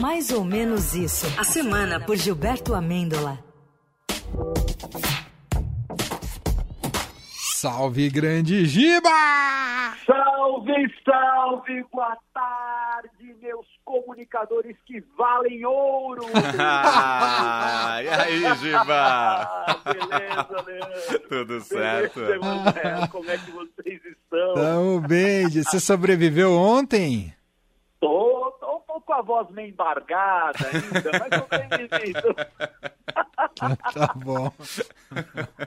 Mais ou menos isso. A semana por Gilberto Amêndola. Salve, grande Giba! Salve, salve, boa tarde, meus comunicadores que valem ouro! e aí, Giba? Beleza, Leandro? Tudo certo? Beleza, Emanuel? Como é que vocês estão? Tamo bem, você sobreviveu ontem? Tô, com a voz meio embargada ainda, mas tô bem vivido. Tá bom.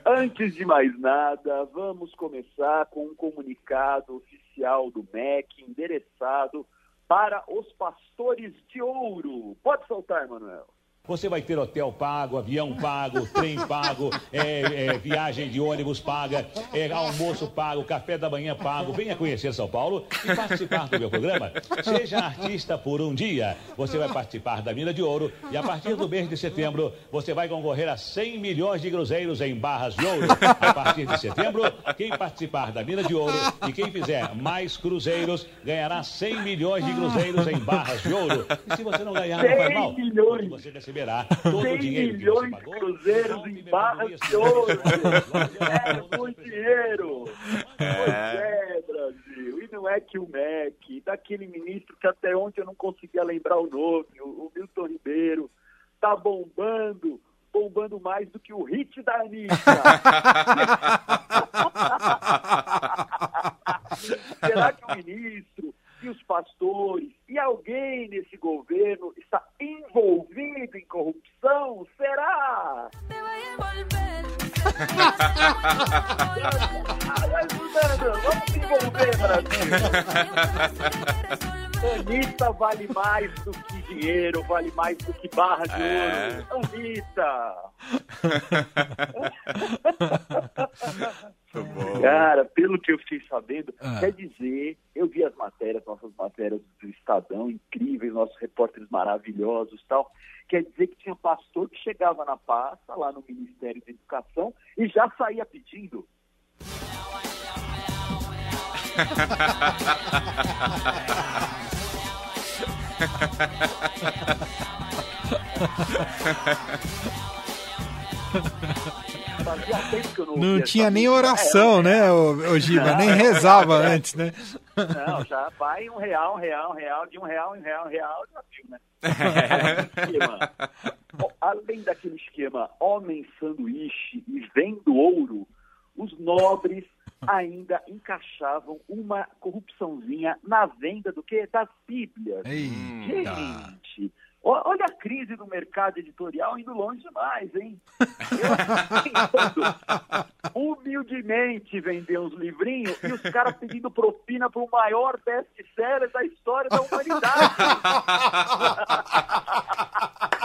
Antes de mais nada, vamos começar com um comunicado oficial do MEC endereçado para os pastores de ouro. Pode soltar, Emanuel. Você vai ter hotel pago, avião pago, trem pago, é, é, viagem de ônibus paga, é, almoço pago, café da manhã pago. Venha conhecer São Paulo e participar do meu programa. Seja artista por um dia. Você vai participar da Mina de Ouro e a partir do mês de setembro você vai concorrer a 100 milhões de cruzeiros em barras de ouro. A partir de setembro, quem participar da Mina de Ouro e quem fizer mais cruzeiros ganhará 100 milhões de cruzeiros em barras de ouro. E se você não ganhar, não faz mal. Você receberá todo o 100 dinheiro que milhões você de pagou. cruzeiros em barras de ouro. É muito dinheiro. Pois é, Brasil. E não é que o MEC, daquele ministro que até ontem eu não conseguia lembrar o nome, o, o Milton Ribeiro, tá bombando, bombando mais do que o hit da Anitta. Será que o ministro e os pastores e alguém nesse governo vamos se envolver, Brasil. Anitta vale mais do que dinheiro, vale mais do que barra de É. ouro. Anitta! Cara, pelo que eu fiquei sabendo, Ah. quer dizer, eu vi as matérias, nossas matérias do Estadão, incríveis, nossos repórteres maravilhosos e tal. Quer dizer que tinha pastor que chegava na pasta, lá no Ministério da Educação, e já saía pedindo. Não Não tinha nem oração, É, né, ô, ô Giba? Nem rezava antes, né? Não, já vai um real, um real, um real, de um real, um real, um real, já viu, né? Esquema. Ó, Além daquele esquema homem sanduíche e vendo ouro, os nobres ainda encaixavam uma corrupçãozinha na venda do quê? Das Bíblias. Eita. Gente, olha a crise do mercado editorial indo longe demais, hein? Eu tentando humildemente vender uns livrinhos e os caras pedindo propina para o maior best-seller da história da humanidade.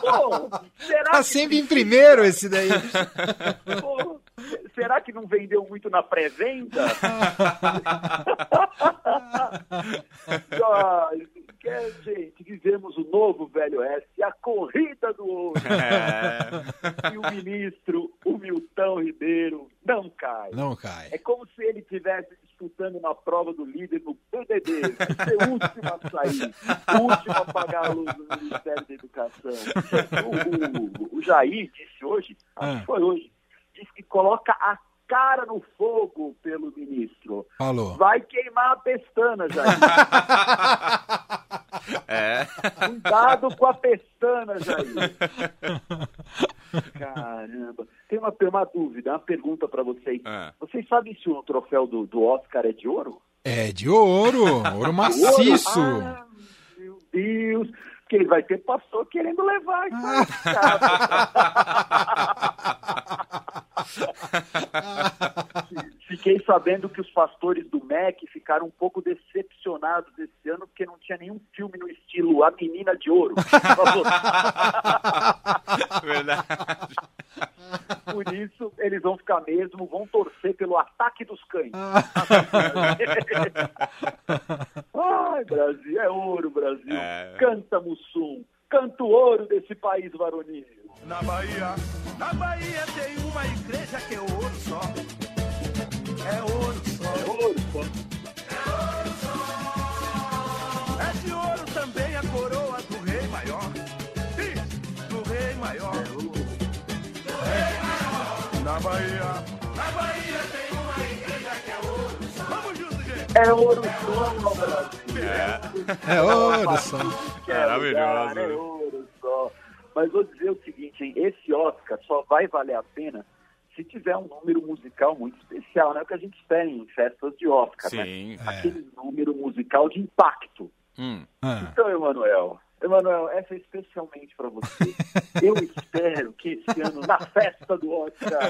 Pô, será Tá que sempre em primeiro esse daí. Pô, será que não vendeu muito na pré-venda? Ai, que, gente, vivemos o novo Velho Oeste, a corrida do ouro. É. E o ministro, Milton Ribeiro, não cai. Não cai. É como se ele estivesse disputando uma prova do líder no PDD, ser o último a sair, o último a pagar a luz do Ministério da Educação. O, o- o Jair disse hoje, acho Ah. que foi hoje, disse que coloca a cara no fogo pelo ministro. Falou. Vai queimar a pestana, Jair. É. Cuidado com a pestana, Jair. Uma, uma dúvida, uma pergunta para vocês. Ah. Vocês sabem se o troféu do, do Oscar é de ouro? É de ouro, ouro maciço. Ouro? Ah, meu Deus. Porque vai ter pastor querendo levar isso aí, cara. Fiquei sabendo que os pastores do MEC ficaram um pouco decepcionados esse ano porque não tinha nenhum filme no estilo A Menina de Ouro. Verdade. Por isso, eles vão ficar mesmo, vão torcer pelo ataque dos cães. Ai, Brasil, é ouro, Brasil. É. Canta, Mussum. Canta o ouro desse país varonil. Na Bahia, na Bahia tem uma igreja que é ouro só. É ouro só. É ouro, pô. É de ouro coroa do rei maior. Ih, do rei maior. Na Bahia, na Bahia tem uma igreja que é ouro. Vamos junto, gente. É ouro só no Brasil. É ouro só. É Maravilhoso. É ouro só. Mas vou dizer o seguinte, hein? Esse Oscar só vai valer a pena se tiver um número musical muito especial, né? O que a gente espera em festas de Oscar, né? Sim. Aquele número musical de impacto. Hum. Ah. Então, Emanuel, Emanuel, essa é especialmente para você. Eu espero que esse ano, na festa do Oscar,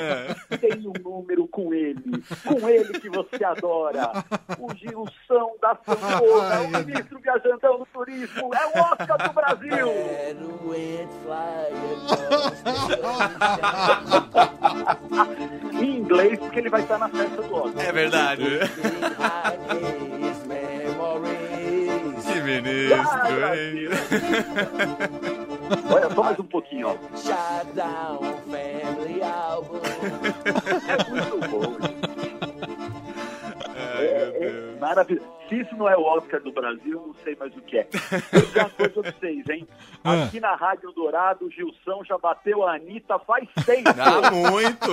tenha um número com ele, com ele que você adora, o Gilson da Sanfona, o ministro viajantão do turismo, é o Oscar do Brasil! Em inglês, porque ele vai estar na festa do Oscar. É verdade. Olha só mais um pouquinho, ó. É muito bom. Ai, É, Deus. maravilhoso. Se isso não é o Oscar do Brasil, eu não sei mais o que é. Vou dizer uma coisa pra vocês, hein? Ah. Aqui na Rádio Dourado, o Gilson já bateu a Anitta faz tempo. Ah, muito!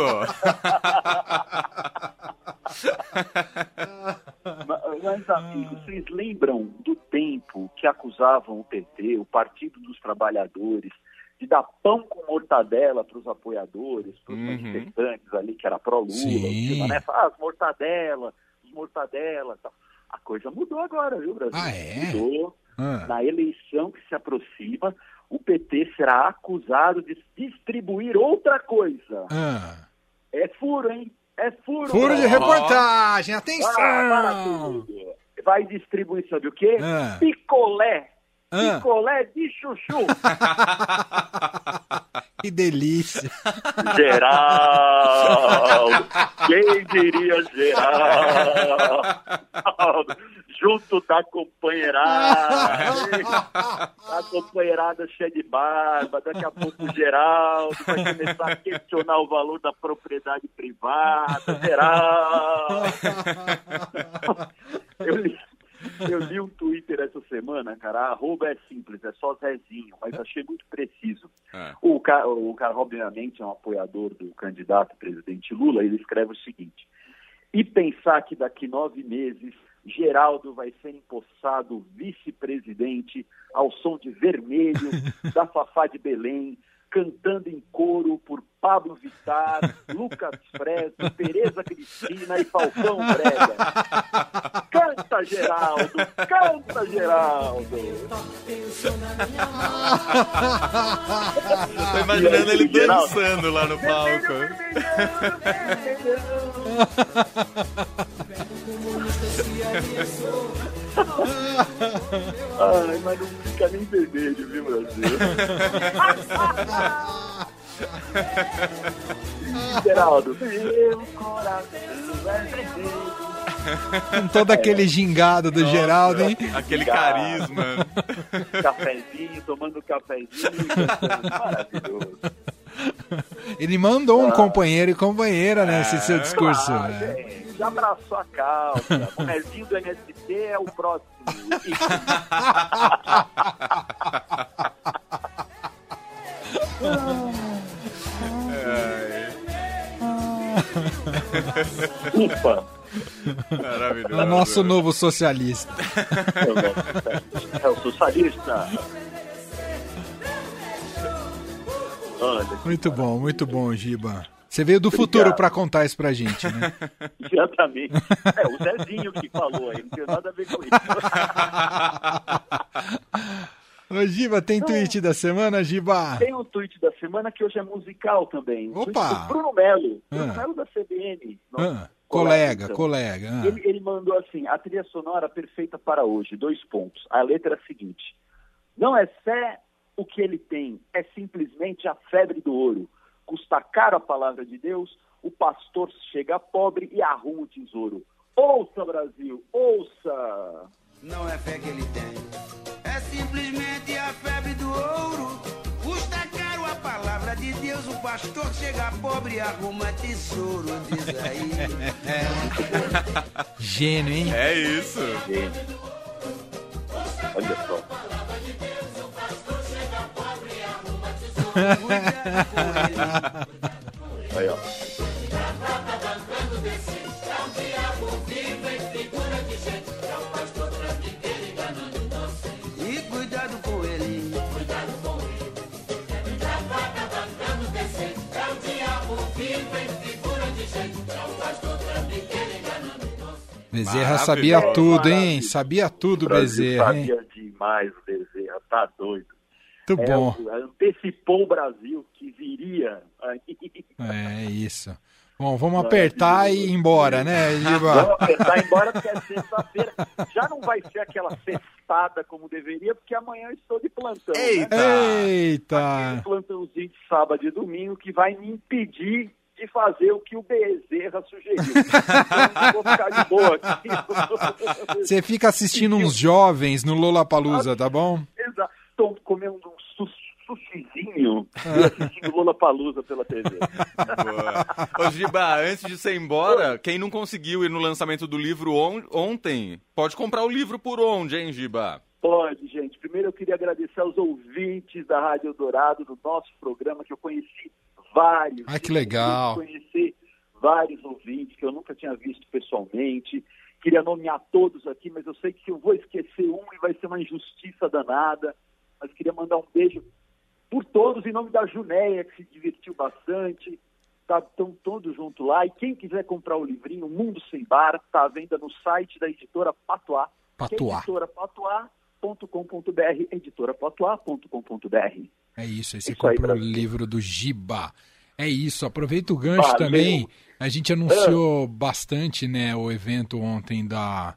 Ma- Mas, amigos, vocês lembram do tempo que acusavam o PT, o Partido dos Trabalhadores, de dar pão com mortadela para os apoiadores, para os Uhum. manifestantes ali, que era pró-Lula, né? Ah, as mortadela, os mortadela tal. A coisa mudou agora, viu, Brasil? Ah, é? Mudou. Ah. Na eleição que se aproxima, o PT será acusado de distribuir outra coisa. Ah. É furo, hein? É furo. Furo de reportagem, para atenção! tudo. Vai distribuir, sabe o quê? Ah. Picolé. Ah. Picolé de chuchu. Que delícia! Geraldo. Quem diria Geraldo? Junto da companheirada. A companheirada cheia de barba. Daqui a pouco o Geraldo vai começar a questionar o valor da propriedade privada. Geraldo. Eu li, eu li um Twitter essa semana, cara. A arroba é simples, é só Zezinho, mas achei muito preciso. É. O cara, o cara, obviamente, é um apoiador do candidato presidente Lula. Ele escreve o seguinte: e pensar que daqui nove meses Geraldo vai ser empossado vice-presidente ao som de vermelho da Fafá de Belém, cantando em coro por Pablo Vittar, Lucas Fresno, Tereza Cristina e Falcão Brega. Canta, Geraldo! Canta, Geraldo! Tô imaginando ele Geraldo. dançando lá no palco. Ai, mas não fica nem vermelho, viu, Brasil? Geraldo, meu coração é vermelho. Com todo aquele gingado do Geraldo, hein? Aquele carisma. Cafezinho, tomando cafezinho, maravilhoso. Ele mandou um companheiro e companheira nesse seu discurso. Ah, né? gente, já abraçou a causa. O Nezinho do MST é o próximo. Ufa! Maravilhoso. O nosso novo socialista. É o nosso- É o socialista. Olha, Muito bom, muito bom, Giba. Você veio do futuro pra contar isso pra gente, né? exatamente. É o Zezinho que falou aí, não tem nada a ver com isso. Ô, Giba, tem tweet da semana, Giba? Tem um tweet da semana que hoje é musical também. Opa! tweet do Bruno Melo. Bruno Ah. Melo da CBN. nosso Ah, colega, então. colega. ah. Ele, ele mandou assim, a trilha sonora perfeita para hoje, dois pontos. A letra é a seguinte, não é fé o que ele tem, é simplesmente a febre do ouro. Custa caro a palavra de Deus, o pastor chega pobre e arruma o tesouro. Ouça, Brasil, ouça! Não é fé que ele tem, é simplesmente a febre do ouro palavra de Deus, o pastor chega pobre e arruma tesouro, diz aí. Gênio, hein? É isso. Gênio. Olha só. Cuidado com ele. Bezerra Maravilhoso. sabia tudo, hein? Sabia tudo, Bezerra, hein? sabia demais o Bezerra, tá doido. Muito É, bom. antecipou o Brasil que viria. aí. É isso. Bom, vamos apertar e ir embora, né, Vamos Giba? apertar embora porque é sexta-feira. Já não vai ser aquela sextada como deveria, porque amanhã eu estou de plantão. né? Eita! Aquele Eita! plantãozinho de sábado e domingo que vai me impedir de fazer o que o Bezerra sugeriu. Então, eu vou ficar de boa aqui. Você fica assistindo uns jovens no Lollapalooza, tá bom? Exato. Estou comendo um sus sushizinho e assistindo Lola Palusa pela TV. Boa. Ô, Giba, antes de você ir embora, quem não conseguiu ir no lançamento do livro on- ontem, pode comprar o livro por onde, hein, Giba? Pode, gente. Primeiro eu queria agradecer aos ouvintes da Rádio Eldorado, do nosso programa, que eu conheci vários. Ai, que legal. Conheci vários ouvintes que eu nunca tinha visto pessoalmente. Queria nomear todos aqui, mas eu sei que eu vou esquecer um e vai ser uma injustiça danada. Mas queria mandar um beijo por todos, em nome da Junéia, que se divertiu bastante. Estão todos juntos lá. E quem quiser comprar o livrinho Mundo Sem Bar, está à venda no site da editora Patuá. Patuá. editorapatuá.com.br, editorapatuá.com.br. É isso, aí você Isso aí, compra o Brasil. livro do Giba. É isso, aproveita o gancho Valeu. também. A gente anunciou bastante, né, o evento ontem da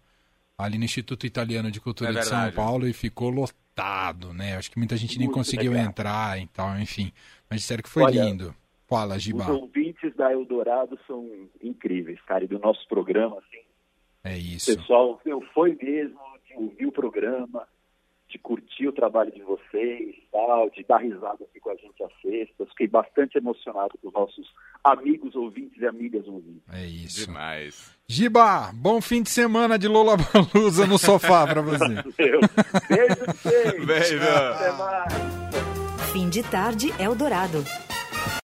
ali no Instituto Italiano de Cultura É de São. Paulo e ficou lotado, né? Acho que muita gente nem Muito conseguiu legal. entrar e tal, enfim. Mas disseram que foi Olha, lindo. Fala, Os Giba. ouvintes da Eldorado são incríveis, cara, e do nosso programa, assim, É o isso. pessoal meu, foi mesmo de ouvir o programa, de curtir o trabalho de vocês, tal, de dar risada aqui com a gente às sextas. Fiquei bastante emocionado com os nossos amigos ouvintes e amigas ouvintes. É isso. Demais. Giba, bom fim de semana de Lola Balusa no sofá pra você. Valeu. Beijo pra vocês. Beijo. Até mais. Fim de tarde Eldorado.